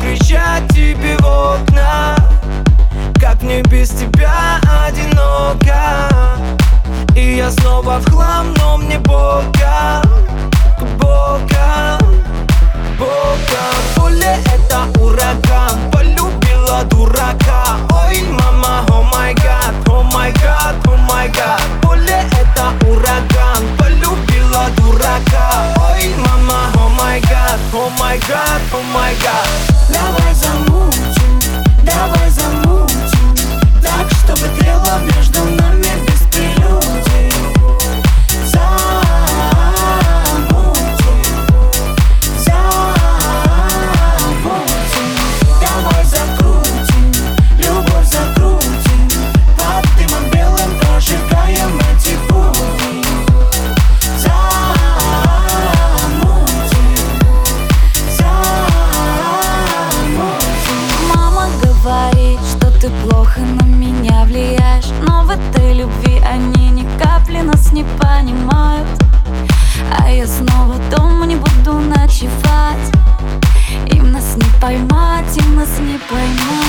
кричать тебе в окна Как мне без тебя одиноко my god, oh my god. Ты плохо на меня влияешь Но в этой любви они ни капли нас не понимают. А я снова дома не буду ночевать. Им нас не поймать, им нас не поймать